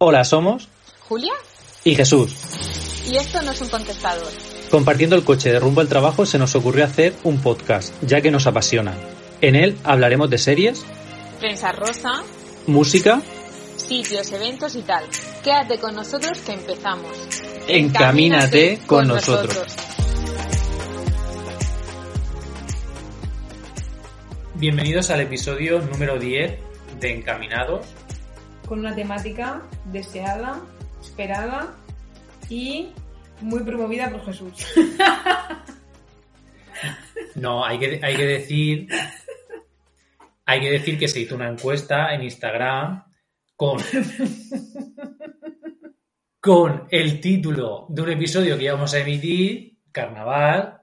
Hola, somos Julia y Jesús. y esto no es un contestador. Compartiendo el coche de rumbo al trabajo se nos ocurrió hacer un podcast, ya que nos apasiona. En él hablaremos de series, Prensa rosa, música, sitios, eventos y tal. Quédate con nosotros que empezamos. Encamínate con nosotros. Bienvenidos al episodio número 10 de Encaminados. Con una temática deseada, esperada y muy promovida por Jesús. No, hay que, hay que decir. Hay que decir que se hizo una encuesta en Instagram con. con el título de un episodio que íbamos a emitir, Carnaval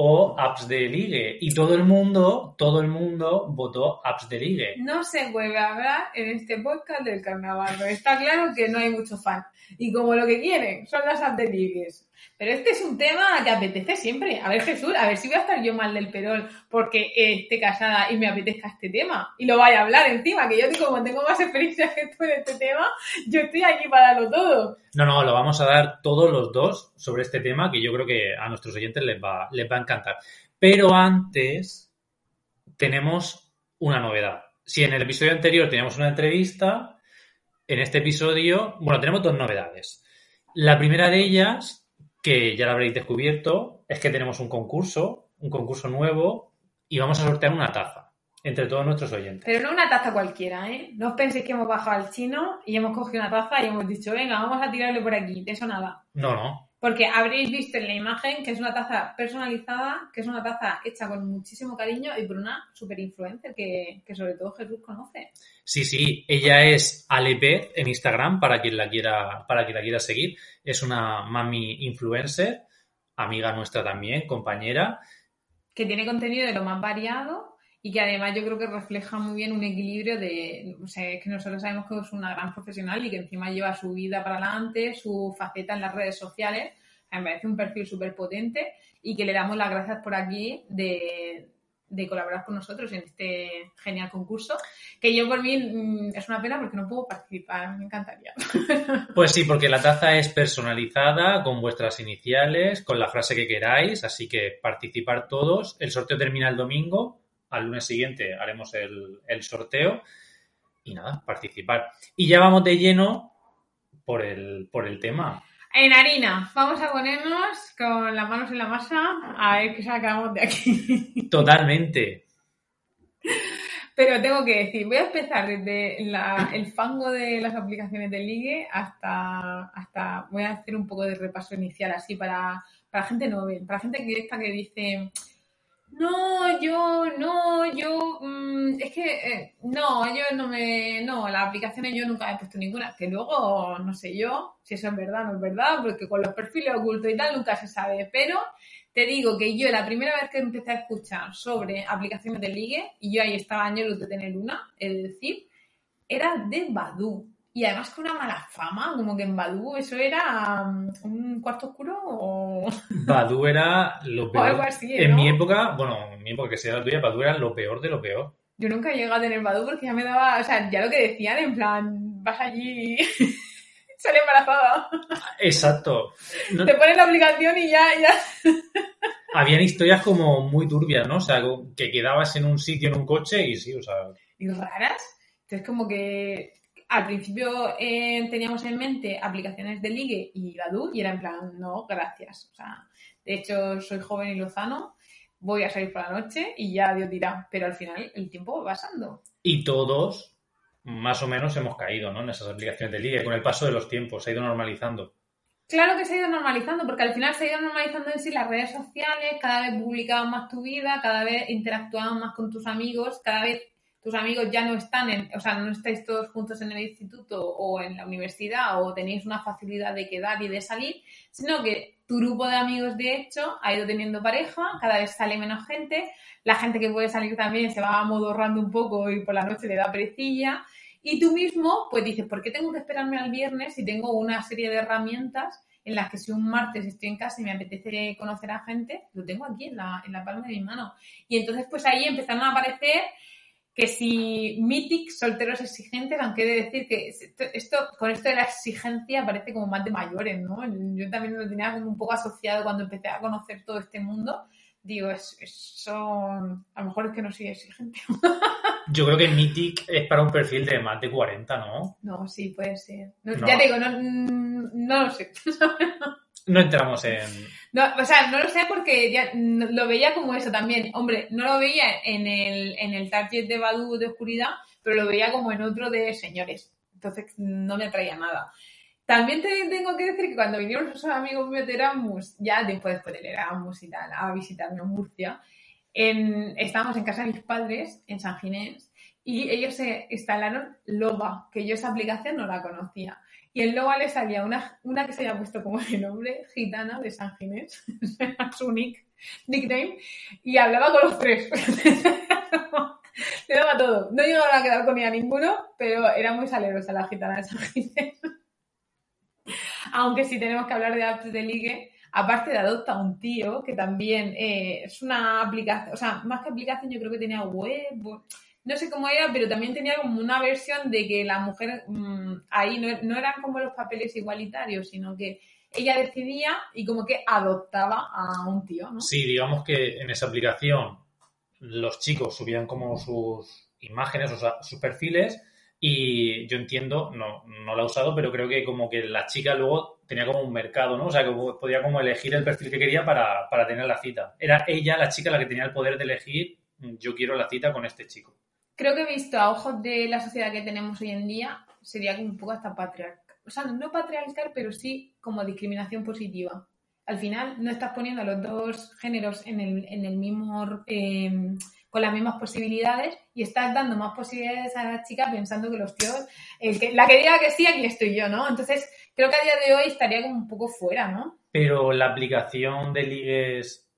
o Apps de Ligue. Y todo el mundo, todo el mundo votó Apps de Ligue. No se vuelve a hablar en este podcast del carnaval, pero está claro que no hay mucho fan. Y como lo que quieren son las apps de ligues. Pero este es un tema que apetece siempre. A ver, Jesús, a ver si voy a estar yo mal del perol porque esté casada y me apetezca este tema. Y lo vaya a hablar encima, que yo digo, como tengo más experiencia que tú en este tema, yo estoy aquí para darlo todo. No, no, lo vamos a dar todos los dos sobre este tema que yo creo que a nuestros oyentes les va, les va a encantar. Pero antes tenemos una novedad. Si en el episodio anterior teníamos una entrevista, en este episodio, bueno, tenemos dos novedades. La primera de ellas, que ya la habréis descubierto, es que tenemos un concurso, un concurso nuevo, y vamos a sortear una taza entre todos nuestros oyentes. Pero no una taza cualquiera, ¿eh? No os penséis que hemos bajado al chino y hemos cogido una taza y hemos dicho, venga, vamos a tirarle por aquí. De eso nada. No, no. Porque habréis visto en la imagen que es una taza personalizada, que es una taza hecha con muchísimo cariño y por una super influencer que, que sobre todo Jesús conoce. Sí, sí, ella es Alepez en Instagram para quien la quiera, para quien la quiera seguir. Es una mami influencer, amiga nuestra también, compañera. Que tiene contenido de lo más variado y que además yo creo que refleja muy bien un equilibrio de, o sea, es que nosotros sabemos que es una gran profesional y que encima lleva su vida para adelante, su faceta en las redes sociales. Me parece un perfil súper potente y que le damos las gracias por aquí de, de colaborar con nosotros en este genial concurso. Que yo por mí mm, es una pena porque no puedo participar, me encantaría. Pues sí, porque la taza es personalizada con vuestras iniciales, con la frase que queráis, así que participar todos. El sorteo termina el domingo, al lunes siguiente haremos el, el sorteo y nada, participar. Y ya vamos de lleno por el, por el tema. En harina, vamos a ponernos con las manos en la masa a ver qué sacamos de aquí. Totalmente. Pero tengo que decir, voy a empezar desde la- el fango de las aplicaciones de ligue hasta, hasta, voy a hacer un poco de repaso inicial así para, para gente novel, para gente que que dice, no, yo, no, yo, mm, es que, eh, no, yo no me, no, las aplicaciones yo nunca he puesto ninguna, que luego, no sé yo, si eso es verdad o no es verdad, porque con los perfiles ocultos y tal nunca se sabe, pero te digo que yo la primera vez que empecé a escuchar sobre aplicaciones de ligue, y yo ahí estaba años de tener una, es decir, era de Badu. Y además con una mala fama, como que en Badu eso era um, un cuarto oscuro o, Badu era lo o peor. algo así. En mi época, bueno, en mi época que sea la tuya, Badu era lo peor de lo peor. Yo nunca llegué a tener Badu porque ya me daba, o sea, ya lo que decían, en plan, vas allí, sale embarazada, Exacto. No- te pones la aplicación y ya, ya. habían historias como muy turbias, ¿no? O sea, que quedabas en un sitio, en un coche y sí, o sea, y raras. Entonces, como que al principio eh, teníamos en mente aplicaciones de ligue y Badu y era en plan, no, gracias. O sea, de hecho, soy joven y lozano, voy a salir por la noche y ya Dios dirá. Pero al final el tiempo va pasando. y todos más o menos hemos caído, ¿no? En esas aplicaciones de ligue. Con el paso de los tiempos, se ha ido normalizando. Claro que se ha ido normalizando, porque al final se ha ido normalizando en sí las redes sociales, cada vez publicaban más tu vida, cada vez interactuaban más con tus amigos, cada vez tus amigos ya no están en, o sea, no estáis todos juntos en el instituto o en la universidad o tenéis una facilidad de quedar y de salir, sino que tu grupo de amigos, de hecho, ha ido teniendo pareja, cada vez sale menos gente, la gente que puede salir también se va amodorrando un poco y por la noche le da perecilla, y tú mismo, pues dices, ¿por qué tengo que esperarme al viernes si tengo una serie de herramientas en las que si un martes estoy en casa y me apetece conocer a gente, lo tengo aquí en la, en la palma de mi mano? Y entonces, pues ahí empezaron a aparecer que si Mythic, solteros exigentes, aunque he de decir que esto, con esto de la exigencia parece como más de mayores, ¿no? Yo también lo tenía como un poco asociado cuando empecé a conocer todo este mundo. Digo, eso, a lo mejor es que no soy exigente. Yo creo que Mythic es para un perfil de más de 40, ¿no? No, sí, puede ser. Ya te digo, no, no lo sé. No entramos en... No, o sea, no lo sé porque ya lo veía como eso también. Hombre, no lo veía en el, en el target de Badu de oscuridad, pero lo veía como en otro de señores. Entonces no me atraía nada. También te tengo que decir que cuando vinieron esos amigos míos de ya después, después del Erasmus y tal, a visitarme en Murcia, en, estábamos en casa de mis padres, en San Ginés, y ellos se instalaron Loba, que yo esa aplicación no la conocía. Y en Loba le salía una, una que se había puesto como de nombre, Gitana de San Ginés, su nick, nickname, y hablaba con los tres. Le daba todo. No llegaba a quedar con ella ninguno, pero era muy salerosa la gitana de San Ginés. Aunque si tenemos que hablar de apps de ligue, aparte de Adopta un tío, que también eh, es una aplicación, o sea, más que aplicación yo creo que tenía web, no sé cómo era, pero también tenía como una versión de que la mujer mm, ahí no, eran como los papeles igualitarios, sino que ella decidía y como que adoptaba a un tío, ¿no? Sí, digamos que en esa aplicación los chicos subían como sus imágenes, o sea, sus perfiles, y yo entiendo, no, no lo he usado, pero creo que como que la chica luego tenía como un mercado, ¿no? O sea, que podía como elegir el perfil que quería para, para tener la cita. Era ella, la chica, la que tenía el poder de elegir, yo quiero la cita con este chico creo que he visto a ojos de la sociedad que tenemos hoy en día, sería como un poco hasta patriarcal. O sea, no patriarcal, pero sí como discriminación positiva. Al final no estás poniendo a los dos géneros en el, en el mismo, em, con las mismas posibilidades y estás dando más posibilidades a la chica pensando que los tíos, el que, la que diga que sí, aquí estoy yo, ¿no? Entonces, creo que a día de hoy estaría como un poco fuera, ¿no? Pero la aplicación de ligues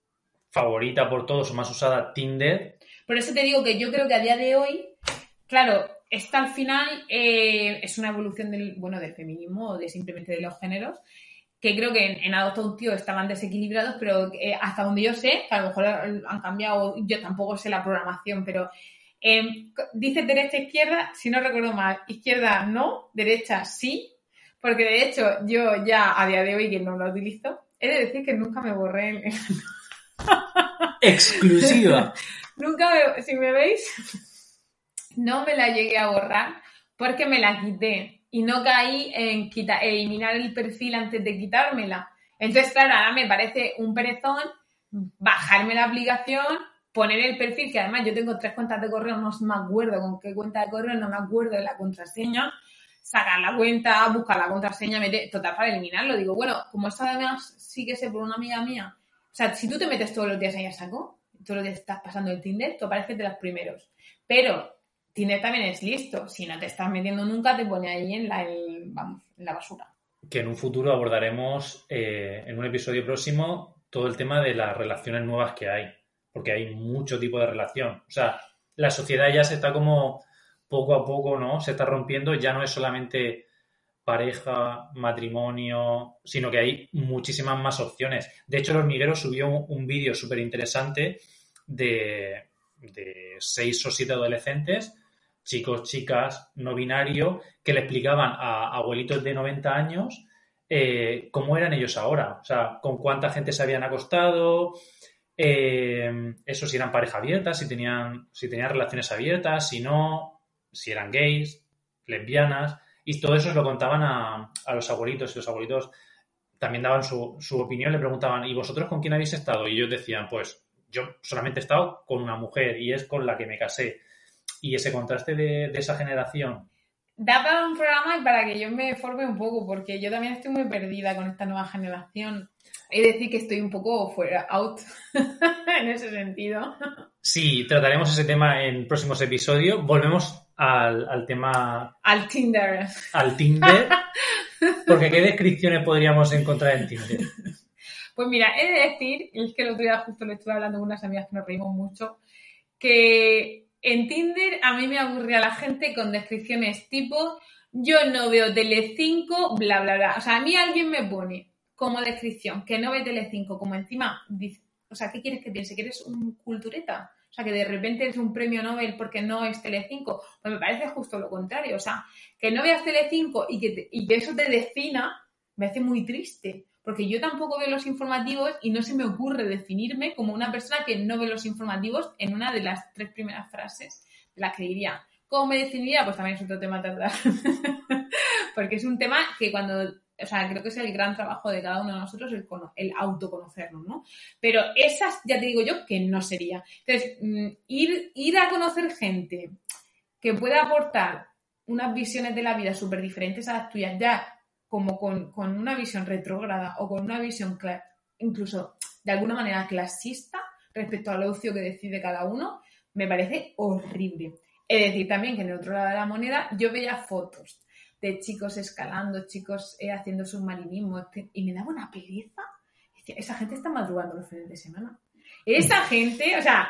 favorita por todos o más usada, Tinder, por eso te digo que yo creo que a día de hoy, claro, esta al final eh, es una evolución del, bueno, del feminismo o de simplemente de los géneros, que creo que en, en Adopta un tío estaban desequilibrados, pero eh, hasta donde yo sé, que a lo mejor han cambiado, yo tampoco sé la programación, pero eh, dice derecha-izquierda, si no recuerdo mal, izquierda no, derecha sí, porque de hecho yo ya a día de hoy que no lo utilizo, he de decir que nunca me borré el... Exclusiva. Nunca me, si me veis, no me la llegué a borrar porque me la quité y no caí en quita, eliminar el perfil antes de quitármela. Entonces, claro, ahora me parece un perezón bajarme la aplicación, poner el perfil, que además yo tengo tres cuentas de correo, no me acuerdo con qué cuenta de correo, no me acuerdo de la contraseña, sacar la cuenta, buscar la contraseña, meter, total para eliminarlo. Digo, bueno, como esto además sí que sé por una amiga mía, o sea, si tú te metes todos los días ahí a saco, tú lo que estás pasando el Tinder, tú apareces de los primeros. Pero Tinder también es listo. Si no te estás metiendo nunca, te pone ahí en la, vamos, en la basura. Que en un futuro abordaremos eh, en un episodio próximo todo el tema de las relaciones nuevas que hay. Porque hay mucho tipo de relación. O sea, la sociedad ya se está como poco a poco, ¿no? Se está rompiendo. Ya no es solamente pareja, matrimonio, sino que hay muchísimas más opciones. De hecho, el hormiguero subió un, vídeo súper interesante de, seis o siete adolescentes, chicos, chicas, no binario, que le explicaban a abuelitos de 90 años eh, cómo eran ellos ahora, o sea, con cuánta gente se habían acostado, eh, eso si eran pareja abierta, si tenían, si tenían relaciones abiertas, si no, si eran gays, lesbianas. Y todo eso se lo contaban a, los abuelitos y los abuelitos también daban su, opinión, le preguntaban, ¿y vosotros con quién habéis estado? Y ellos decían, pues yo solamente he estado con una mujer y es con la que me casé. Y ese contraste de, esa generación. Da para un programa y para que yo me forme un poco, porque yo también estoy muy perdida con esta nueva generación. De decir que estoy un poco fuera, out, en ese sentido. Sí, trataremos ese tema en próximos episodios. Volvemos al, tema... Al Tinder. Al Tinder. Porque ¿qué descripciones podríamos encontrar en Tinder? Pues mira, he de decir, es que el otro día justo le estuve hablando con unas amigas que nos reímos mucho, que en Tinder a mí me aburría la gente con descripciones tipo yo no veo Telecinco, bla, bla, bla. O sea, a mí alguien me pone como descripción que no ve Telecinco, como encima o sea, ¿qué quieres que piense? ¿Que eres un cultureta? O sea, que de repente es un premio Nobel porque no es Telecinco. Pues me parece justo lo contrario. O sea, que no veas Telecinco y que, y que eso te defina, me hace muy triste. Porque yo tampoco veo los informativos y no se me ocurre definirme como una persona que no ve los informativos en una de las tres primeras frases de las que diría. ¿Cómo me definiría? Pues también es otro tema tratar. Porque es un tema que cuando o sea, creo que es el gran trabajo de cada uno de nosotros el, el autoconocernos, ¿no? Pero esas, ya te digo yo, que no sería. Entonces, mm, ir, ir a conocer gente que pueda aportar unas visiones de la vida súper diferentes a las tuyas, ya como con, una visión retrógrada o con una visión incluso de alguna manera clasista respecto al ocio que decide cada uno, me parece horrible. Es decir, también que en el otro lado de la moneda yo veía fotos de chicos escalando, chicos eh, haciendo submarinismo, y me daba una pereza. Esa gente está madrugando los fines de semana. Esa gente, o sea,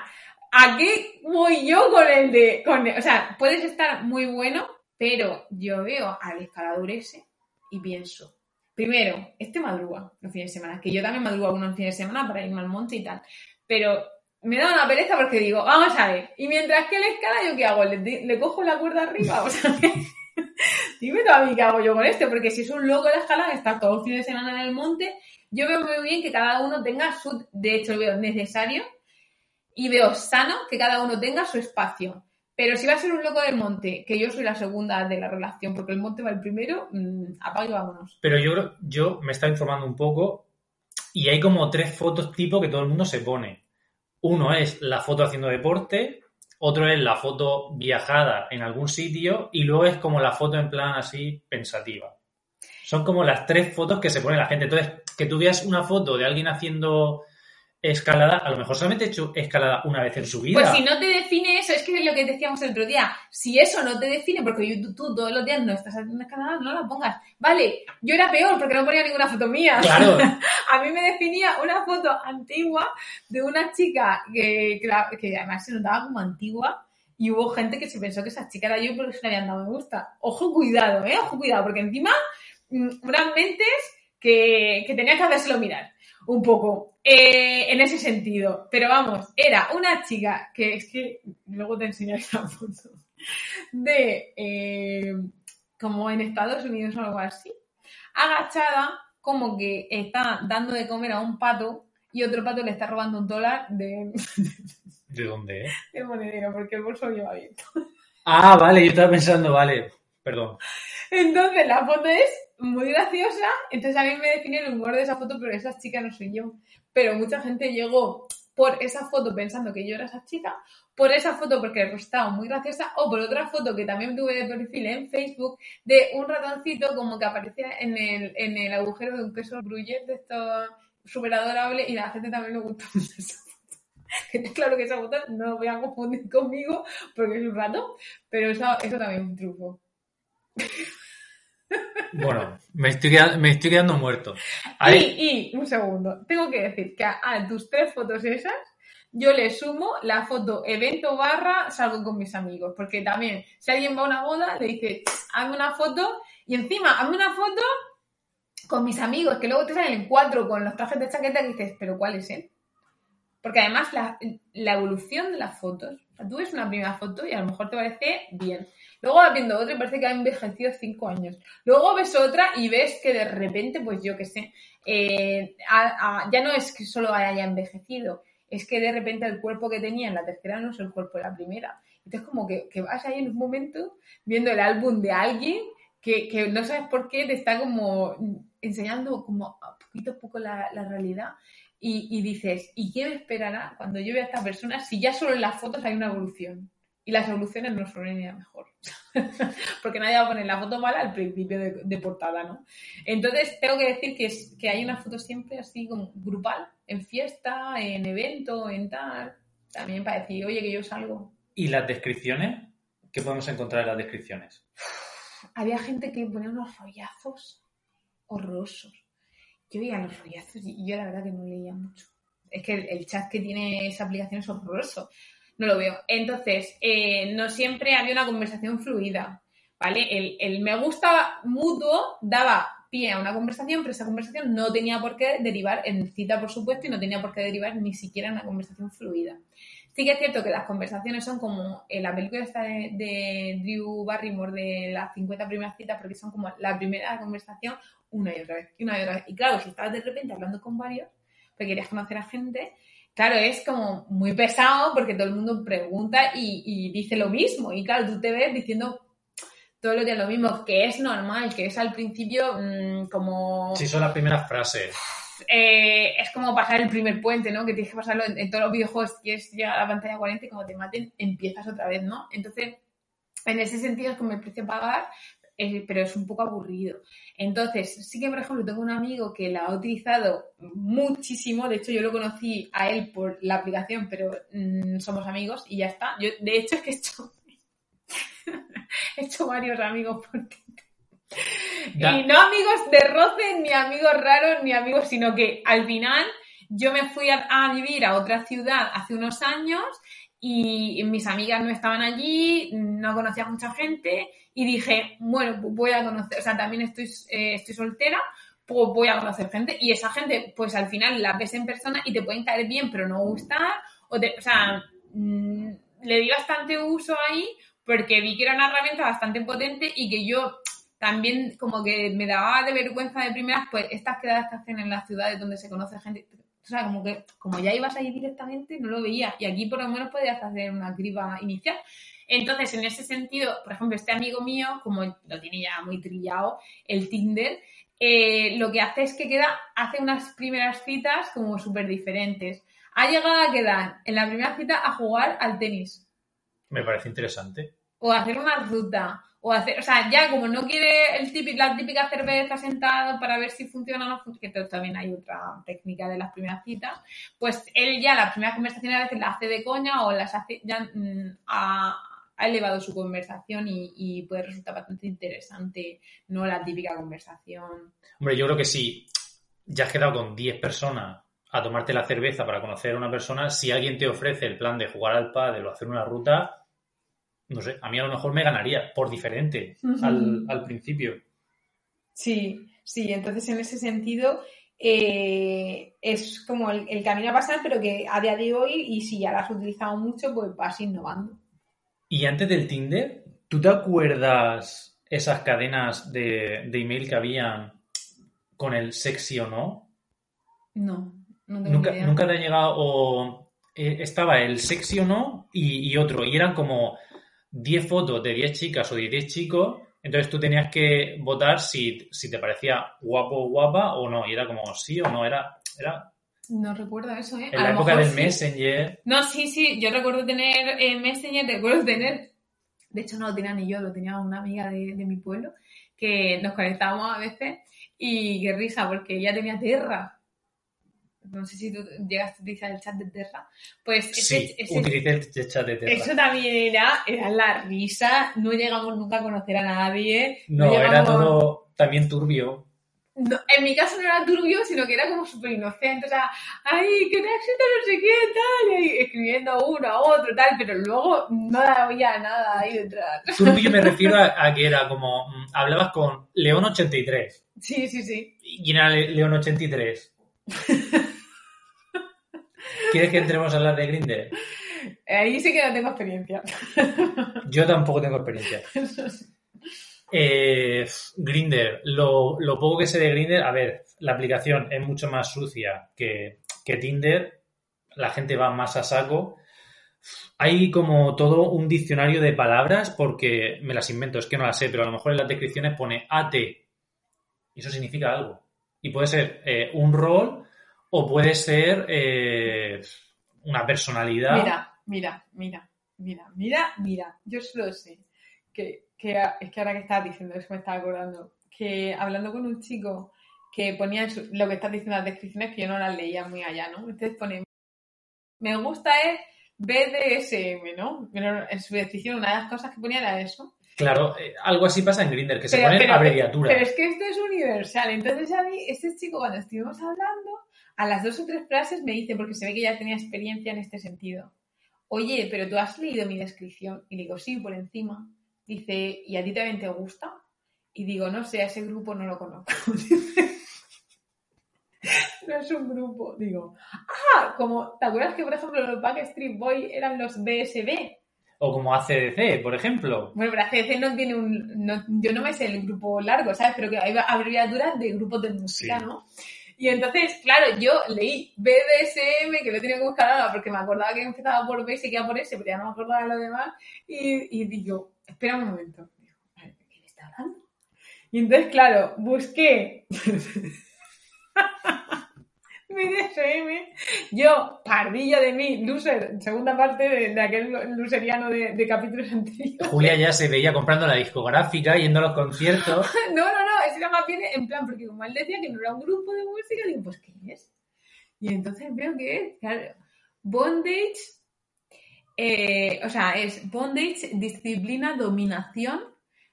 ¿a qué voy yo con el de.? Con o sea, puedes estar muy bueno, pero yo veo al escalador ese y pienso, primero, este madruga los fines de semana, que yo también madrugo algunos fines de semana para irme al monte y tal, pero me da una pereza porque digo, vamos a ver, y mientras que él escala, ¿yo qué hago? ¿Le, cojo la cuerda arriba? O sea, Dime tú a mí qué hago yo con esto, porque si es un loco de la escalada, está todo el fin de semana en el monte, yo veo muy bien que cada uno tenga su, de hecho veo necesario y veo sano que cada uno tenga su espacio. Pero si va a ser un loco del monte, que yo soy la segunda de la relación, porque el monte va el primero, mmm, apaga y vámonos. Pero yo, yo me estaba informando un poco y hay como tres fotos tipo que todo el mundo se pone. Uno es la foto haciendo deporte, otro es la foto viajada en algún sitio y luego es como la foto en plan así pensativa. Son como las tres fotos que se pone la gente. Entonces, que tú veas una foto de alguien haciendo escalada, a lo mejor solamente he hecho escalada una vez en su vida. Pues si no te define eso, es que es lo que decíamos el otro día, si eso no te define, porque tú, todos los días no estás haciendo escalada, no la pongas. Vale, yo era peor porque no ponía ninguna foto mía. Claro. a mí me definía una foto antigua de una chica que, que, además se notaba como antigua. Y hubo gente que se pensó que esa chica era yo porque se le habían dado me gusta. Ojo, cuidado, ¿eh? Ojo, cuidado, porque encima, mm, unas mentes que, que tenía que hacérselo mirar un poco eh, en ese sentido. Pero vamos, era una chica que es que luego te enseñaré esa foto de eh, como en Estados Unidos o algo así, agachada como que está dando de comer a un pato y otro pato le está robando un dólar de... ¿De dónde? Eh? De monedero, porque el bolso lleva abierto. Ah, vale, yo estaba pensando, vale, perdón. Entonces la foto es muy graciosa, entonces a mí me define el humor de esa foto, pero esa chica no soy yo. Pero mucha gente llegó por esa foto pensando que yo era esa chica, por esa foto porque estaba muy graciosa, o por otra foto que también tuve de perfil en Facebook de un ratoncito como que aparecía en el, en el agujero de un queso gruyere de esto súper adorable y la gente también le gustó mucho esa foto. Claro que esa foto no lo voy a confundir conmigo porque es un rato, pero eso también es un truco. Bueno, me estoy, quedando muerto. Y, un segundo, tengo que decir que a, tus tres fotos esas yo le sumo la foto evento barra salgo con mis amigos. Porque también, si alguien va a una boda, le dice, hazme una foto y encima, hazme una foto con mis amigos, que luego te salen cuatro con los trajes de chaqueta y dices, pero ¿cuál es él? Porque además la, evolución de las fotos, tú ves una primera foto y a lo mejor te parece bien. Luego vas viendo otra y parece que ha envejecido cinco años. Luego ves otra y ves que de repente, pues yo qué sé, eh, ya no es que solo haya envejecido, es que de repente el cuerpo que tenía en la tercera no es el cuerpo de la primera. Entonces como que, vas ahí en un momento viendo el álbum de alguien que, no sabes por qué te está como enseñando como a poquito a poco la, realidad y, y, dices, ¿y qué me esperará cuando yo vea a esta persona si ya solo en las fotos hay una evolución? Y las evoluciones no son ni mejor. Porque nadie va a poner la foto mala al principio de, portada, ¿no? Entonces, tengo que decir que, es, que hay una foto siempre así como grupal, en fiesta, en evento, en tal. También para decir, oye, que yo salgo. ¿Y las descripciones? ¿Qué podemos encontrar en las descripciones? Había gente que ponía unos rollazos horrorosos. Yo veía los rollazos y yo la verdad que no leía mucho. Es que el chat que tiene esa aplicación es horroroso no lo veo. Entonces, eh, no siempre había una conversación fluida, ¿vale? El, me gusta mutuo daba pie a una conversación, pero esa conversación no tenía por qué derivar en cita, por supuesto, y no tenía por qué derivar ni siquiera en una conversación fluida. Sí que es cierto que las conversaciones son como en la película esta de, de Drew Barrymore de las 50 primeras citas, porque son como la primera conversación una y otra vez, una y otra vez. Y claro, si estabas de repente hablando con varios, porque querías conocer a gente, claro, es como muy pesado porque todo el mundo pregunta y, y dice lo mismo. Y claro, tú te ves diciendo todo lo que es lo mismo, que es normal, que es al principio mm, como... Sí, son las primeras frases. eh, es como pasar el primer puente, ¿no? Que tienes que pasarlo en, en todos los videojuegos, quieres llegar a la pantalla 40 y como te maten, empiezas otra vez, ¿no? Entonces, en ese sentido es como el precio a pagar, eh, pero es un poco aburrido. Entonces, sí que, por ejemplo, tengo un amigo que la ha utilizado muchísimo, de hecho yo lo conocí a él por la aplicación, pero mm, somos amigos y ya está. Yo, de hecho, es que he hecho, he hecho varios amigos por Tinder. Y no amigos de roce, ni amigos raros, ni amigos, sino que al final yo me fui a, a vivir a otra ciudad hace unos años y mis amigas no estaban allí, no conocía a mucha gente y dije, bueno, voy a conocer, o sea, también estoy, eh, estoy soltera, pues voy a conocer gente y esa gente, pues al final la ves en persona y te pueden caer bien, pero no gustar, o, sea, mm, le di bastante uso ahí porque vi que era una herramienta bastante potente y que yo también como que me daba de vergüenza de primeras, pues estas quedadas que hacen en las ciudades donde se conoce gente, sea, como que como ya ibas ahí directamente, no lo veía. Y aquí por lo menos podías hacer una criba inicial. Entonces, en ese sentido, por ejemplo, este amigo mío, como lo tiene ya muy trillado, el Tinder, eh, lo que hace es que queda, hace unas primeras citas como súper diferentes. Ha llegado a quedar en la primera cita a jugar al tenis Me parece interesante. O hacer una ruta, o hacer, o sea, ya como no quiere el típico, la típica cerveza sentado para ver si funciona o no funciona, que también hay otra técnica de las primeras citas, pues él ya las primeras conversaciones a veces las hace de coña o las hace, ya mm, ha, elevado su conversación y, y puede resultar bastante interesante, no la típica conversación. Hombre, yo creo que si ya has quedado con 10 personas a tomarte la cerveza para conocer a una persona, si alguien te ofrece el plan de jugar al pádel o hacer una ruta, no sé, a mí a lo mejor me ganaría por diferente al, al principio. Sí, sí, entonces en ese sentido eh, es como el, el camino a pasar, pero que a día de hoy, y si ya lo has utilizado mucho, pues vas innovando. Y antes del Tinder, ¿tú te acuerdas esas cadenas de, de email que habían con el sexy o no? No, no tengo Nunca, idea. nunca te ha llegado o eh, estaba el sexy o no y, y otro, y eran como 10 fotos de 10 chicas o de 10 chicos, entonces tú tenías que votar si, si te parecía guapo o guapa o no, y era como sí o no, era, era No recuerdo eso, ¿eh? en A la época del sí. Messenger. No, sí, sí, yo recuerdo tener eh, Messenger, recuerdo tener, de hecho no lo tenía ni yo, lo tenía una amiga de, de mi pueblo, que nos conectábamos a veces y qué risa, porque ella tenía Terra. No sé si tú llegaste a utilizar el chat de Terra. Pues ese, Sí, ese- utilicé el chat de Terra. eso también era, era la risa, no llegamos nunca a conocer a nadie. No, era llegamos- todo también turbio. no, en mi caso no era turbio, sino que era como súper inocente, o sea, ay, que te no sé qué, tal, y escribiendo uno a otro, tal, pero luego no había nada ahí detrás. Turbio me refiero a, a que era como, mm, hablabas con León 83. Sí, sí, sí. ¿Y quién era Le- León 83? ¿Quieres que entremos a hablar de Grindr? Ahí sí que no tengo experiencia. Yo tampoco tengo experiencia. Eh, Grinder, lo, lo poco que sé de Grinder, a ver, la aplicación es mucho más sucia que, que Tinder, la gente va más a saco. Hay como todo un diccionario de palabras porque me las invento, es que no las sé, pero a lo mejor en las descripciones pone AT y eso significa algo. Y puede ser eh, un rol o puede ser eh, una personalidad. Mira, mira, mira, mira, mira, mira. Yo solo sé que, que es que ahora que estabas diciendo eso me estaba acordando. Que hablando con un chico que ponía en su- lo que estás diciendo en las descripciones que yo no las leía muy allá, ¿no? Entonces pone, me gusta es BDSM, ¿no? Pero en su descripción una de las cosas que ponía era eso. Claro, eh, algo así pasa en Grinder, que se ponen abreviaturas. Pero es que esto es universal. Entonces a mí, este chico cuando estuvimos hablando, a las dos o tres frases me dice, porque se ve que ya tenía experiencia en este sentido. Oye, pero tú has leído mi descripción. Y le digo, sí, por encima. Dice, ¿y a ti también te gusta? Y digo, no sé, a ese grupo no lo conozco. no es un grupo. Digo, ah, como, ¿te acuerdas que, por ejemplo, los Backstreet Boys eran los BSB? O como ACDC, por ejemplo. Bueno, pero ACDC no tiene un... no- yo no me sé el grupo largo, ¿sabes? Pero que hay abreviaturas de grupos de música, Sí. ¿no? Y entonces, claro, yo leí BDSM, que lo tenía que buscar ahora porque me acordaba que empezaba por B y seguía por S, pero ya no me acordaba de lo demás. Y, y digo, espera un momento. Digo, ¿de qué me está hablando? Y entonces, claro, busqué BDSM. Yo, pardilla de mí, loser, segunda parte de, de aquel luseriano de, de capítulos anteriores. Julia ya se veía comprando la discográfica, yendo a los conciertos. No, no, no, ese era más bien en plan, porque como él decía que no era un grupo de música, digo, pues ¿qué es? Y entonces veo que es, claro, bondage, eh, o sea, es bondage, disciplina, dominación,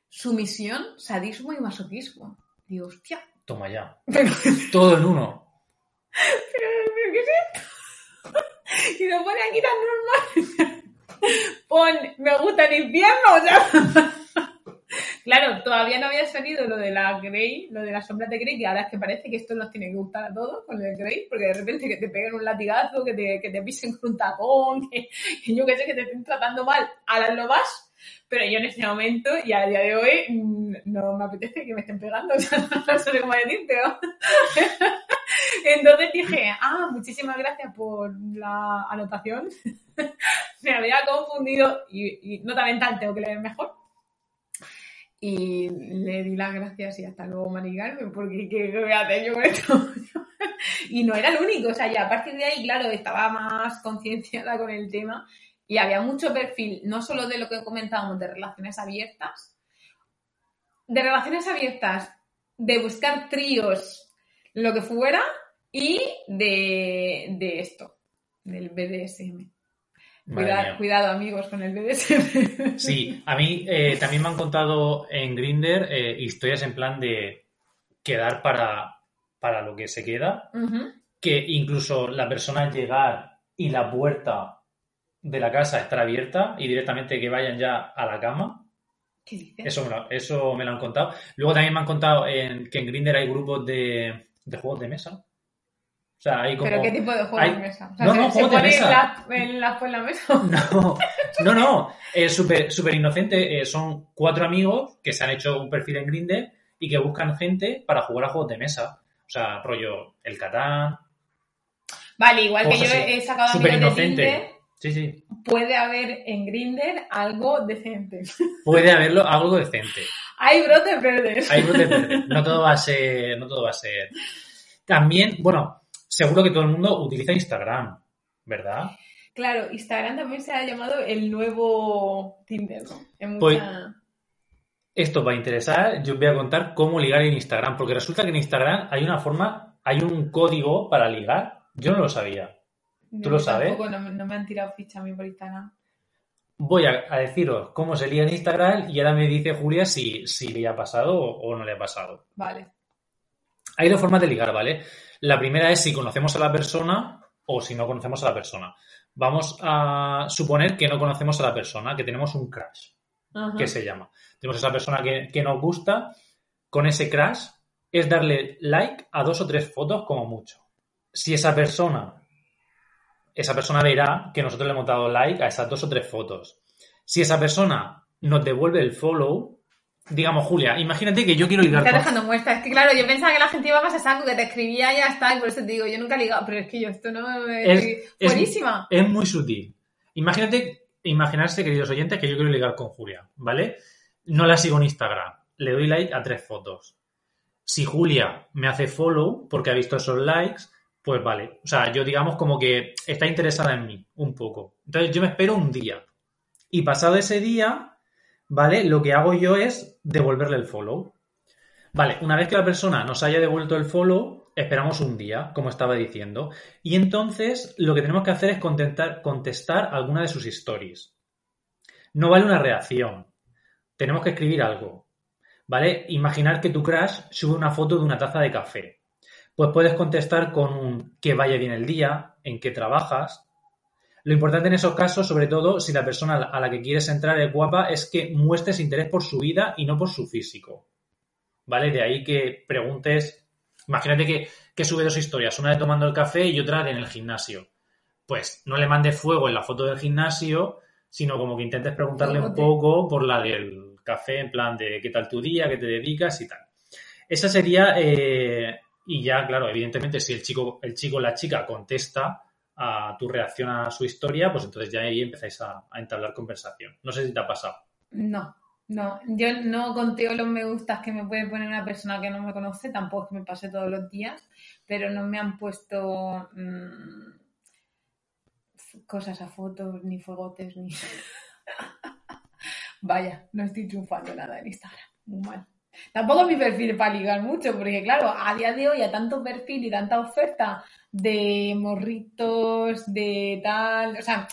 sumisión, sadismo y masoquismo. Digo, hostia, Toma ya. Todo en uno. pero ¿qué es esto? Y lo pone aquí tan normal. Pon, me gusta el invierno, o sea. Claro, todavía no había salido lo de la Grey, lo de las sombras de Grey, que ahora es que parece que esto nos tiene que gustar a todos con el Grey, porque de repente que te peguen un latigazo, que te, que te pisen con un tacón, que, que yo que sé, que te estén tratando mal, ahora lo vas, pero yo en este momento y a día de hoy mm, no me apetece que me estén pegando, o sea, no sé cómo decirte, ¿no? Dije, ah, muchísimas gracias por la anotación. Me había confundido y, nota mental tengo que leer mejor. Y le di las gracias y hasta luego, Mari Carmen, porque ¿qué, qué voy a hacer yo con esto? y no era el único, o sea, ya a partir de ahí, claro, estaba más concienciada con el tema y había mucho perfil, no solo de lo que comentábamos de relaciones abiertas, de relaciones abiertas, de buscar tríos, lo que fuera, y de, de esto, del BDSM. Madre Cuida- mía. cuidado, amigos, con el BDSM. Sí, a mí eh, también me han contado en Grinder historias en plan de quedar para, para lo que se queda, que incluso la persona llegar y la puerta de la casa estar abierta y directamente que vayan ya a la cama. Eso me lo, eso me lo han contado. Luego también me han contado en, que en Grinder hay grupos de, de juegos de mesa. O sea, hay como... ¿Pero qué tipo de juego hay- de mesa? O sea, No, ¿se, no, se de pone mesa. La, en la, en la mesa? No, no, no. Es súper súper inocente. Eh, son cuatro amigos que se han hecho un perfil en Grindr y que buscan gente para jugar a juegos de mesa. O sea, rollo el Catán. Vale, igual que yo así. he sacado Súper amigos de inocente. Tinder, Sí, sí. puede haber en Grinder algo decente. Puede haberlo algo decente. Hay brotes verdes. Hay brotes verdes. No todo va a ser. No todo va a ser. También, bueno, seguro que todo el mundo utiliza Instagram, ¿verdad? Claro, Instagram también se ha llamado el nuevo Tinder, ¿no? En Pues- mucha- Esto va a interesar. Yo os voy a contar cómo ligar en Instagram. Porque resulta que en Instagram hay una forma, hay un código para ligar. Yo no lo sabía. ¿tú lo sabes? tampoco, no, no me han tirado ficha a mí por Instagram. Voy a, a deciros cómo se liga en Instagram y ahora me dice Julia si, si le ha pasado o, o no le ha pasado. Vale. Hay dos formas de ligar, ¿vale? La primera es si conocemos a la persona o si no conocemos a la persona. Vamos a suponer que no conocemos a la persona, que tenemos un crush, Ajá. que se llama. Tenemos esa persona que, que nos gusta. Con ese crush es darle like a dos o tres fotos como mucho. Si esa persona, esa persona verá que nosotros le hemos dado like a esas dos o tres fotos. Si esa persona nos devuelve el follow, digamos, Julia, imagínate que yo quiero ligar estás con... dejando muestra. Es que claro, yo pensaba que la gente iba más a saco, que te escribía y ya está, y por eso te digo, yo nunca he ligado, pero es que yo esto no Es- estoy es- buenísima. Es muy sutil. Imagínate, imaginarse, queridos oyentes, que yo quiero ligar con Julia, ¿vale? No la sigo en Instagram. Le doy like a tres fotos. Si Julia me hace follow porque ha visto esos likes, pues vale. O sea, yo digamos como que está interesada en mí, un poco. Entonces yo me espero un día. Y pasado ese día, ¿vale? Lo que hago yo es devolverle el follow. Vale, una vez que la persona nos haya devuelto el follow, esperamos un día, como estaba diciendo. Y entonces lo que tenemos que hacer es contestar, contestar alguna de sus stories. No vale una reacción. Tenemos que escribir algo. ¿Vale? Imaginar que tu crush sube una foto de una taza de café. Pues puedes contestar con un que vaya bien el día, en qué trabajas. Lo importante en esos casos, sobre todo si la persona a la que quieres entrar es guapa, es que muestres interés por su vida y no por su físico. ¿Vale? De ahí que preguntes Imagínate que, que sube dos historias, una de tomando el café y otra de en el gimnasio. Pues no le mandes fuego en la foto del gimnasio, sino como que intentes preguntarle un poco por la del café, en plan de qué tal tu día, qué te dedicas y tal. Esa sería, eh, y ya, claro, evidentemente, si el chico, el chico o la chica contesta a tu reacción a su historia, pues entonces ya ahí empezáis a, entablar conversación. No sé si te ha pasado. No, no. Yo no conteo los me gustas que me puede poner una persona que no me conoce, tampoco es que me pase todos los días, pero no me han puesto mm, cosas a fotos, ni fuegotes, ni. Vaya, no estoy triunfando nada en Instagram. Muy mal. Tampoco mi perfil para ligar mucho, porque claro, a día de hoy hay tanto perfil y tanta oferta de morritos, de tal. O sea,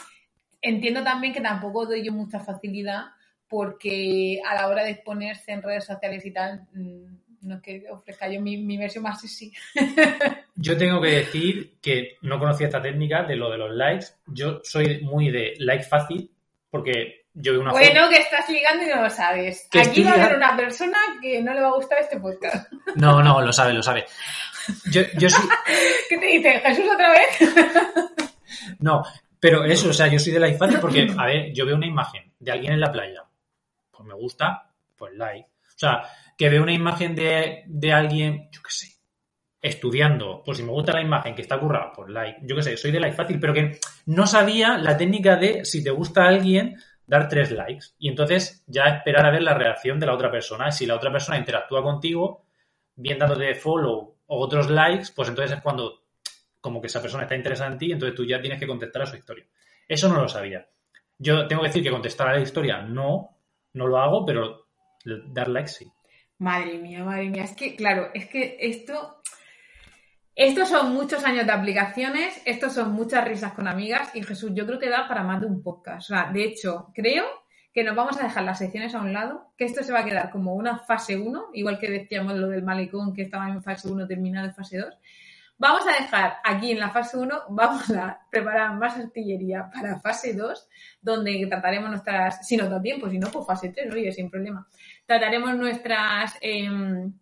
entiendo también que tampoco doy yo mucha facilidad porque a la hora de exponerse en redes sociales y tal, mm, no es que ofrezca yo mi, mi versión más sexy. Yo tengo que decir que no conocía esta técnica de lo de los likes. Yo soy muy de like fácil, porque yo veo una foto. Bueno, que estás ligando y no lo sabes. Que Aquí va a haber una persona que no le va a gustar este podcast. No, no, lo sabe, lo sabe. Yo, yo sí. ¿Qué te dice? ¿Jesús otra vez? No, pero eso, o sea, yo soy de like fácil porque, a ver, yo veo una imagen de alguien en la playa. Pues me gusta, pues like. O sea, que veo una imagen de, de alguien, yo qué sé, estudiando. Pues si me gusta la imagen que está currada, pues like. Yo qué sé, soy de like fácil, pero que no sabía la técnica de si te gusta a alguien, dar tres likes. Y entonces ya esperar a ver la reacción de la otra persona. Si la otra persona interactúa contigo, bien dándote follow o otros likes, pues entonces es cuando como que esa persona está interesada en ti, entonces tú ya tienes que contestar a su historia. Eso no lo sabía. Yo tengo que decir que contestar a la historia no, no lo hago, pero dar like sí. Madre mía, madre mía. Es que, claro, es que esto. Estos son muchos años de aplicaciones, estos son muchas risas con amigas y Jesús, yo creo que da para más de un podcast. O sea, de hecho, creo que nos vamos a dejar las secciones a un lado, que esto se va a quedar como una fase 1, igual que decíamos lo del malecón que estaba en fase 1 terminado en fase 2. Vamos a dejar aquí en la fase 1, vamos a preparar más artillería para fase 2, donde trataremos nuestras, si nos da tiempo, si no, pues fase 3, oye, sin problema. Trataremos nuestras em,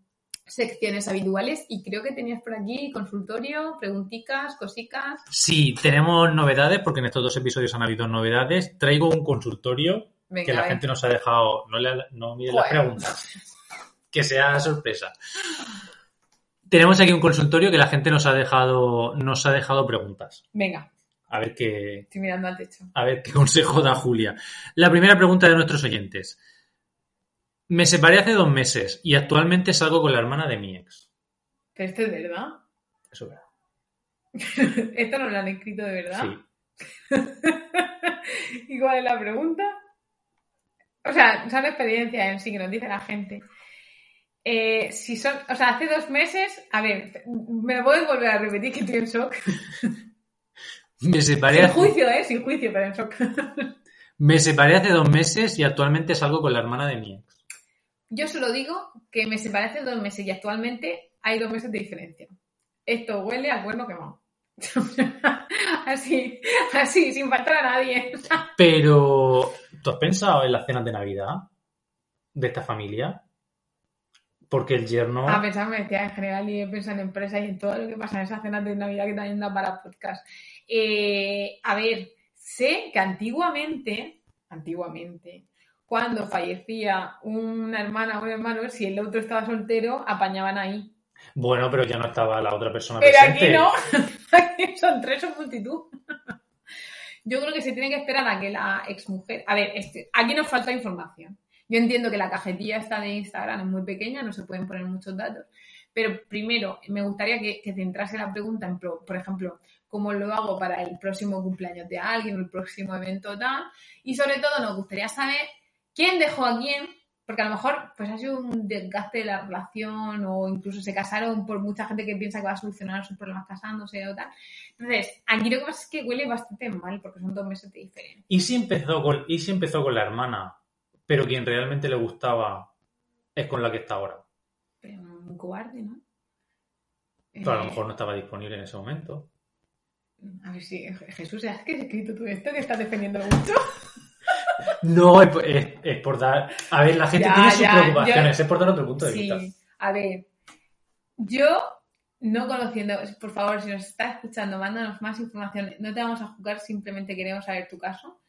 secciones habituales y creo que tenías por aquí consultorio, preguntitas, cositas. Sí, tenemos novedades, porque en estos dos episodios han habido novedades. Traigo un consultorio Venga, que la gente nos ha dejado, no, le, no miren las preguntas, que sea sorpresa. Tenemos aquí un consultorio que la gente nos ha dejado, nos ha dejado preguntas. Venga, A ver qué, estoy mirando al techo. A ver qué consejo da Julia. La primera pregunta de nuestros oyentes. Me separé hace dos meses y actualmente salgo con la hermana de mi ex. Pero esto es verdad. Eso es verdad. Esto no lo han escrito de verdad. Sí. ¿Y cuál es la pregunta? O sea, son experiencias en sí que nos dice la gente. Eh, si son, o sea, hace dos meses, a ver, me lo puedes volver a repetir que estoy en shock. Me separé, Sin hace, juicio, ¿eh? Sin juicio, pero en shock. me separé hace dos meses y actualmente salgo con la hermana de mi ex. Yo solo digo que me separé hace dos meses y actualmente hay dos meses de diferencia. Esto huele a cuerno quemado. así, así, sin faltar a nadie. Pero, ¿tú has pensado en las cenas de Navidad de esta familia? Porque el yerno... A pesar me decía en general y he pensado en empresas y en todo lo que pasa en esas cenas de Navidad que también da para podcast. Eh, a ver, sé que antiguamente, antiguamente, cuando fallecía una hermana o un hermano, si el otro estaba soltero, apañaban ahí. Bueno, pero ya no estaba la otra persona Pero presente. aquí no, aquí son tres o multitud. Yo creo que se tiene que esperar a que la exmujer. A ver, este, aquí nos falta información. Yo entiendo que la cajetilla esta de Instagram es muy pequeña, no se pueden poner muchos datos. Pero primero, me gustaría que, que centrase la pregunta en, pro- por ejemplo, cómo lo hago para el próximo cumpleaños de alguien o el próximo evento tal. Y sobre todo, nos gustaría saber quién dejó a quién, porque a lo mejor pues ha sido un desgaste de la relación o incluso se casaron por mucha gente que piensa que va a solucionar sus problemas casándose o tal. Entonces, aquí lo que pasa es que huele bastante mal porque son dos meses de diferencia. ¿Y si empezó con, y si empezó con la hermana, pero quien realmente le gustaba es con la que está ahora? Pero un cobarde, ¿no? Pero a lo Eh, mejor no estaba disponible en ese momento. A ver si Jesús, ¿has que escrito tú esto que estás defendiendo mucho? No, es, por- es- es por dar. A ver, la gente Ya, tiene sus ya, preocupaciones, yo- es por dar otro punto de Sí, vista. a ver, yo no conociendo, por favor, si nos estás escuchando, mándanos más información. No te vamos a juzgar, simplemente queremos saber tu caso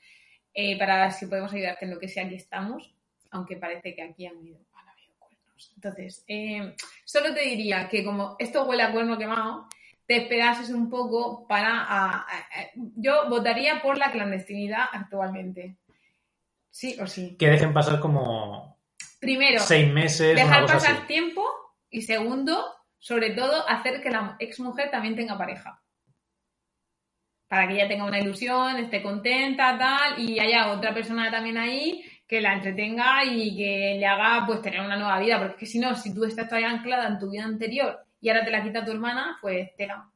eh, para ver si podemos ayudarte en lo que sea. Aquí estamos, aunque parece que aquí han habido cuernos. Entonces, eh, solo te diría que como esto huele a cuerno quemado, te esperases un poco para... a- a- a- yo votaría por la clandestinidad actualmente. Sí o sí. Que dejen pasar como Primero, seis meses, una dejar cosa pasar así. tiempo y segundo, sobre todo, hacer que la ex mujer también tenga pareja. Para que ella tenga una ilusión, esté contenta, tal, y haya otra persona también ahí que la entretenga y que le haga pues tener una nueva vida. Porque es que si no, si tú estás todavía anclada en tu vida anterior y ahora te la quita tu hermana, pues tela.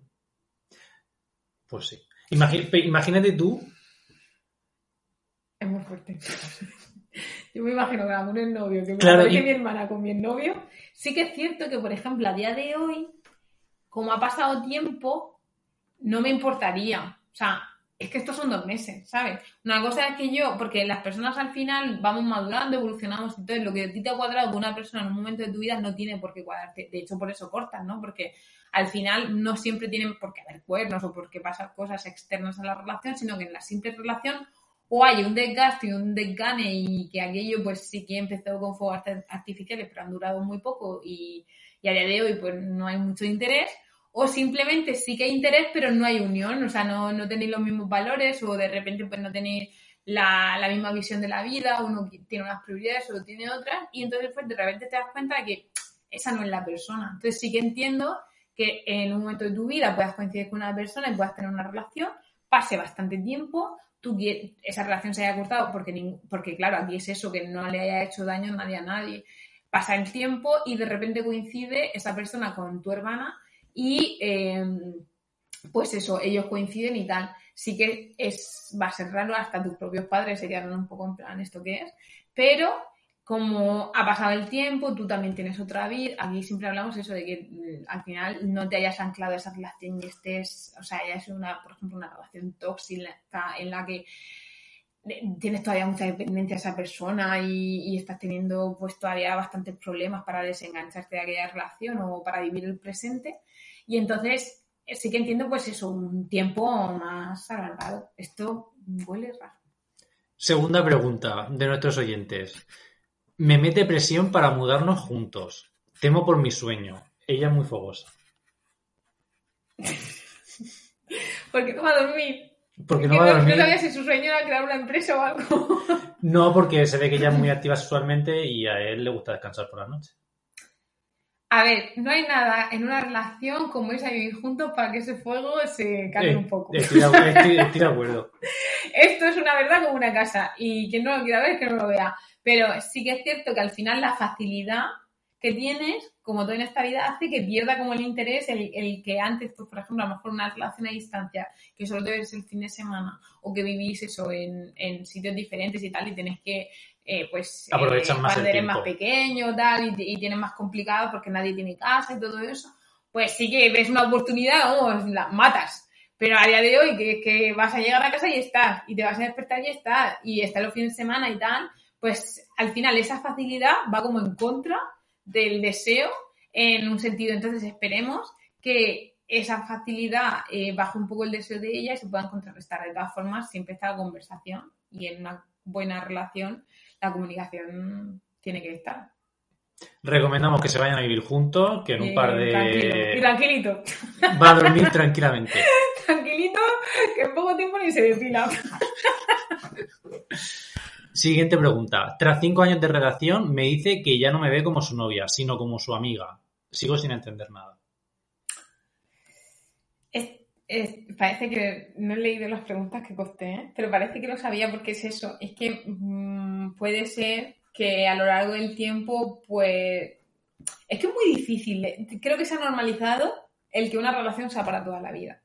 Pues sí. Imagínate tú, Es muy fuerte. Yo me imagino que con el novio, que me Claro, parece y- mi hermana con mi novio. Sí que es cierto que, por ejemplo, a día de hoy, como ha pasado tiempo, no me importaría. O sea, es que estos son dos meses, ¿sabes? Una cosa es que yo, porque las personas al final vamos madurando, evolucionamos, entonces lo que a ti te ha cuadrado con una persona en un momento de tu vida no tiene por qué cuadrarte. De hecho, por eso cortas, ¿no? Porque al final no siempre tienen por qué haber cuernos o por qué pasar cosas externas a la relación, sino que en la simple relación o hay un desgaste y un desgane y que aquello pues sí que empezó con fuegos art- artificiales pero han durado muy poco y, y a día de hoy pues no hay mucho interés o simplemente sí que hay interés pero no hay unión, o sea, no, no tenéis los mismos valores o de repente pues no tenéis la, la misma visión de la vida, uno tiene unas prioridades, otro tiene otras y entonces pues de repente te das cuenta de que esa no es la persona. Entonces sí que entiendo que en un momento de tu vida puedas coincidir con una persona y puedas tener una relación, pase bastante tiempo, esa relación se haya cortado porque, porque claro, aquí es eso, que no le haya hecho daño nadie a nadie. Pasa el tiempo y de repente coincide esa persona con tu hermana y eh, pues eso, ellos coinciden y tal. Sí que es, va a ser raro, hasta tus propios padres se quedaron un poco en plan, ¿esto qué es? Pero como ha pasado el tiempo, tú también tienes otra vida. Aquí siempre hablamos eso de que mm, al final no te hayas anclado a esa relación y estés, o sea, haya sido una, por ejemplo, una relación tóxica en la que tienes todavía mucha dependencia a esa persona y, y estás teniendo pues todavía bastantes problemas para desengancharte de aquella relación o para vivir el presente. Y entonces eh, sí que entiendo pues eso, un tiempo más alargado. Esto huele raro. segunda pregunta de nuestros oyentes. Me mete presión para mudarnos juntos. Temo por mi sueño. Ella es muy fogosa. Porque no va a dormir. Porque Que no va a dormir. no sabía si su sueño era crear una empresa o algo. No, porque se ve que ella es muy activa sexualmente y a él le gusta descansar por la noche. A ver, no hay nada en una relación como irse a vivir juntos para que ese fuego se calme Eh, un poco. Estoy estoy- estoy de acuerdo. Esto es una verdad como una casa y quien no lo quiera ver, que no lo vea. Pero sí que es cierto que al final la facilidad que tienes, como todo en esta vida, hace que pierda como el interés el, el que antes, pues, por ejemplo, a lo mejor una relación a distancia, que solo te ves el fin de semana o que vivís eso en, en sitios diferentes y tal y tenés que, eh, pues, Aprovechas más el cuando eres más tiempo. pequeño tal y, y tienes más complicado porque nadie tiene casa y todo eso, pues sí que ves una oportunidad, vamos, la matas. Pero a día de hoy, que, que vas a llegar a casa y estás, y te vas a despertar y estás, y está los fines de semana y tal, pues al final esa facilidad va como en contra del deseo en un sentido. Entonces esperemos que esa facilidad eh, baje un poco el deseo de ella y se puedan contrarrestar. De todas formas, siempre está la conversación y en una buena relación la comunicación tiene que estar. Recomendamos que se vayan a vivir juntos, que en un Eh, par tranquilo. Y de... tranquilito. Va a dormir tranquilamente. Poco tiempo ni se depila. Siguiente pregunta. Tras cinco años de relación, me dice que ya no me ve como su novia, sino como su amiga. Sigo sin entender nada. Es- es- parece que no he leído las preguntas que costé, ¿eh? pero parece que lo sabía porque es eso. Es que mm, puede ser que a lo largo del tiempo, pues. Es que es muy difícil. ¿eh? Creo que se ha normalizado el que una relación sea para toda la vida.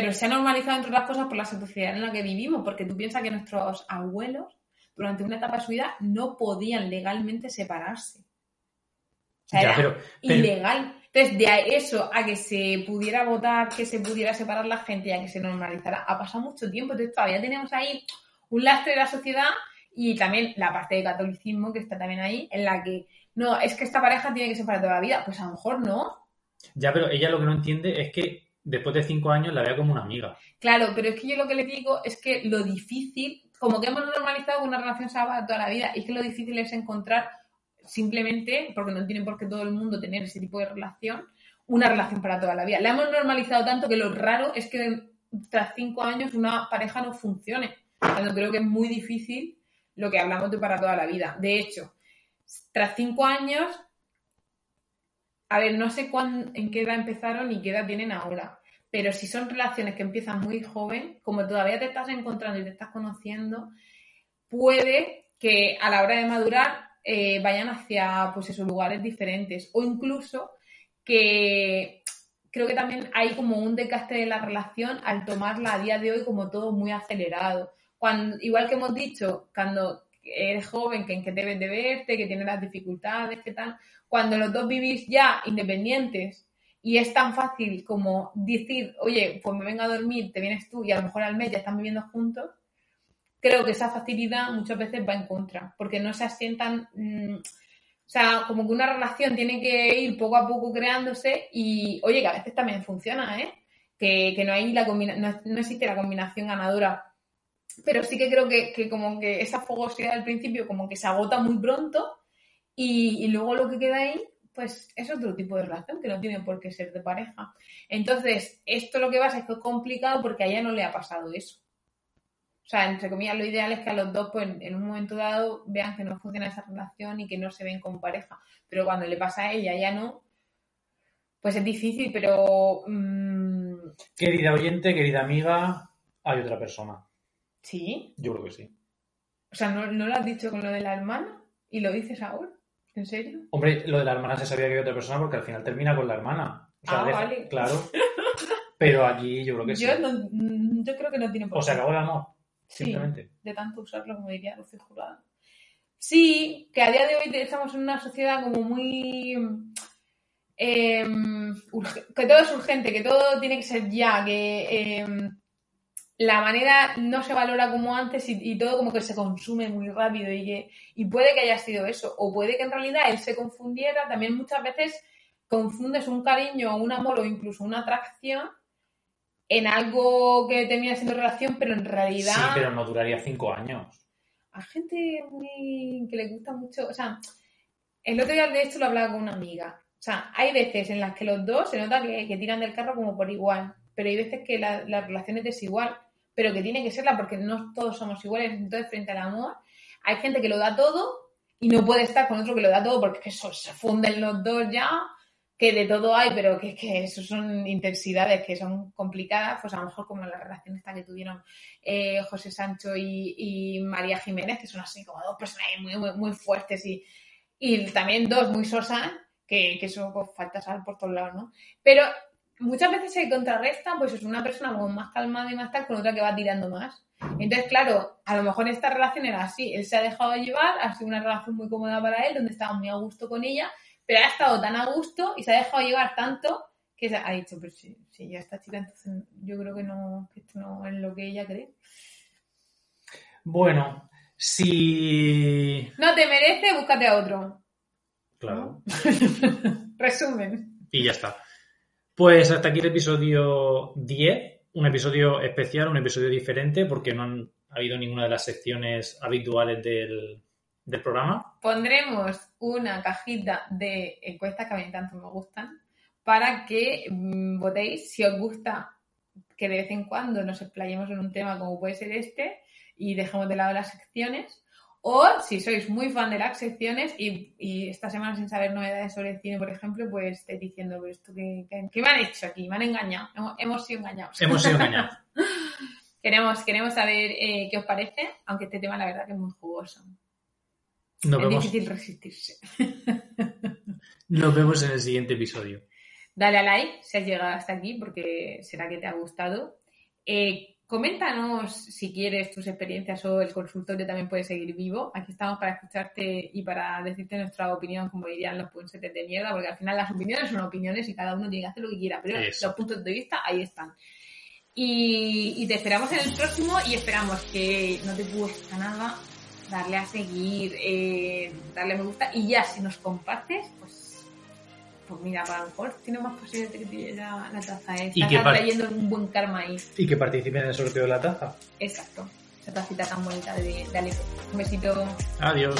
Pero se ha normalizado, entre otras cosas, por la sociedad en la que vivimos, porque tú piensas que nuestros abuelos, durante una etapa de su vida, no podían legalmente separarse. O sea, Ya, era pero, pero- ilegal. Entonces, de eso a que se pudiera votar, que se pudiera separar la gente y a que se normalizara, ha pasado mucho tiempo. Entonces, todavía tenemos ahí un lastre de la sociedad y también la parte de catolicismo que está también ahí, en la que no, es que esta pareja tiene que ser para toda la vida. Pues a lo mejor no. Ya, pero ella lo que no entiende es que después de cinco años la vea como una amiga. Claro, pero es que yo lo que le digo es que lo difícil, como que hemos normalizado una relación haga toda la vida, es que lo difícil es encontrar simplemente, porque no tiene por qué todo el mundo tener ese tipo de relación, una relación para toda la vida. La hemos normalizado tanto que lo raro es que tras cinco años una pareja no funcione. Cuando creo que es muy difícil lo que hablamos de para toda la vida. De hecho, tras cinco años, a ver, no sé cuán, en qué edad empezaron y qué edad tienen ahora, pero si son relaciones que empiezan muy joven, como todavía te estás encontrando y te estás conociendo, puede que a la hora de madurar eh, vayan hacia pues esos lugares diferentes o incluso que creo que también hay como un desgaste de la relación al tomarla a día de hoy como todo muy acelerado. Igual que hemos dicho, cuando eres joven, que en que debes de verte, que tienes las dificultades, que tal, cuando los dos vivís ya independientes y es tan fácil como decir, oye, pues me vengo a dormir, te vienes tú y a lo mejor al mes ya están viviendo juntos, creo que esa facilidad muchas veces va en contra, porque no se asientan, mm, o sea, como que una relación tiene que ir poco a poco creándose y, oye, que a veces también funciona, ¿eh? Que, que no, hay la combina no, no existe la combinación ganadora pero sí que creo que, que, como que esa fogosidad al principio como que se agota muy pronto y, y, luego lo que queda ahí pues es otro tipo de relación que no tiene por qué ser de pareja. Entonces, esto lo que pasa es que es complicado porque a ella no le ha pasado eso. O sea, entre comillas, lo ideal es que a los dos, pues en un momento dado, vean que no funciona esa relación y que no se ven como pareja. Pero cuando le pasa a ella, ya no, pues es difícil, pero... Mmm... Querida oyente, querida amiga, hay otra persona. ¿Sí? Yo creo que sí. O sea, ¿no, ¿no lo has dicho con lo de la hermana? ¿Y lo dices ahora? ¿En serio? Hombre, lo de la hermana se sabía que había otra persona porque al final termina con la hermana. O sea, ah, deja, vale. Claro. Pero aquí yo creo que yo sí. No, yo creo que no tiene por O se acabó el amor. Sí, Simplemente. de tanto usarlo, como diría Lucio Jurado. Sí, que a día de hoy estamos en una sociedad como muy... Eh, que todo es urgente, que todo tiene que ser ya, que... Eh, la manera no se valora como antes y, y, todo como que se consume muy rápido y, que, y puede que haya sido eso o puede que en realidad él se confundiera también muchas veces confundes un cariño un amor o incluso una atracción en algo que termina siendo relación pero en realidad sí pero no duraría cinco años. A gente muy, que le gusta mucho o sea el otro día de hecho lo hablaba con una amiga. O sea hay veces en las que los dos se nota que, que tiran del carro como por igual pero hay veces que la, la relación es desigual pero que tiene que serla porque no todos somos iguales. Entonces, frente al amor, hay gente que lo da todo y no puede estar con otro que lo da todo porque eso se funden los dos ya, que de todo hay, pero que, que eso son intensidades que son complicadas, pues a lo mejor como la relación esta que tuvieron eh, José Sancho y, y, María Jiménez, que son así como dos personas muy, muy, muy fuertes y, y también dos muy sosas, que, que eso pues, falta saber por todos lados, ¿no? Pero muchas veces se contrarresta, pues es una persona como más calmada y más tal, con otra que va tirando más. Entonces, claro, a lo mejor esta relación era así, él se ha dejado llevar, ha sido una relación muy cómoda para él, donde estaba muy a gusto con ella, pero ha estado tan a gusto y se ha dejado llevar tanto que ha dicho, pues sí, sí, ya esta chica, entonces yo creo que no, que esto no es lo que ella cree. Bueno, si... No te merece, búscate a otro. Claro. Resumen. Y ya está. Pues hasta aquí el episodio 10, un episodio especial, un episodio diferente, porque no han habido ninguna de las secciones habituales del, del programa. Pondremos una cajita de encuestas que a mí tanto me gustan para que mmm, votéis si os gusta que de vez en cuando nos explayemos en un tema como puede ser este y dejemos de lado las secciones. O si sois muy fan de las secciones y, y, esta semana sin saber novedades sobre el cine, por ejemplo, pues estáis diciendo, pero esto qué, me han hecho aquí, me han engañado, hemos, hemos sido engañados. Hemos sido engañados. queremos, queremos saber eh, qué os parece, aunque este tema la verdad que es muy jugoso. Nos es vemos, difícil resistirse. nos vemos en el siguiente episodio. Dale a like si has llegado hasta aquí porque será que te ha gustado. Eh, Coméntanos si quieres tus experiencias o el consultorio también puede seguir vivo. Aquí estamos para escucharte y para decirte nuestra opinión, como dirían los puntos de mierda, porque al final las opiniones son opiniones y cada uno tiene que hacer lo que quiera, pero Eso. los puntos de vista ahí están. Y, y, te esperamos en el próximo y esperamos que no te cuesta nada darle a seguir, eh, darle a me gusta y ya si nos compartes, pues pues mira, a lo mejor tiene más posibilidades de que lleve la, la taza. ¿eh? Y Estás trayendo un buen karma ahí. Y que participen en el sorteo de la taza. Exacto. Esa tacita tan bonita de, de Alepo. Un besito. Adiós.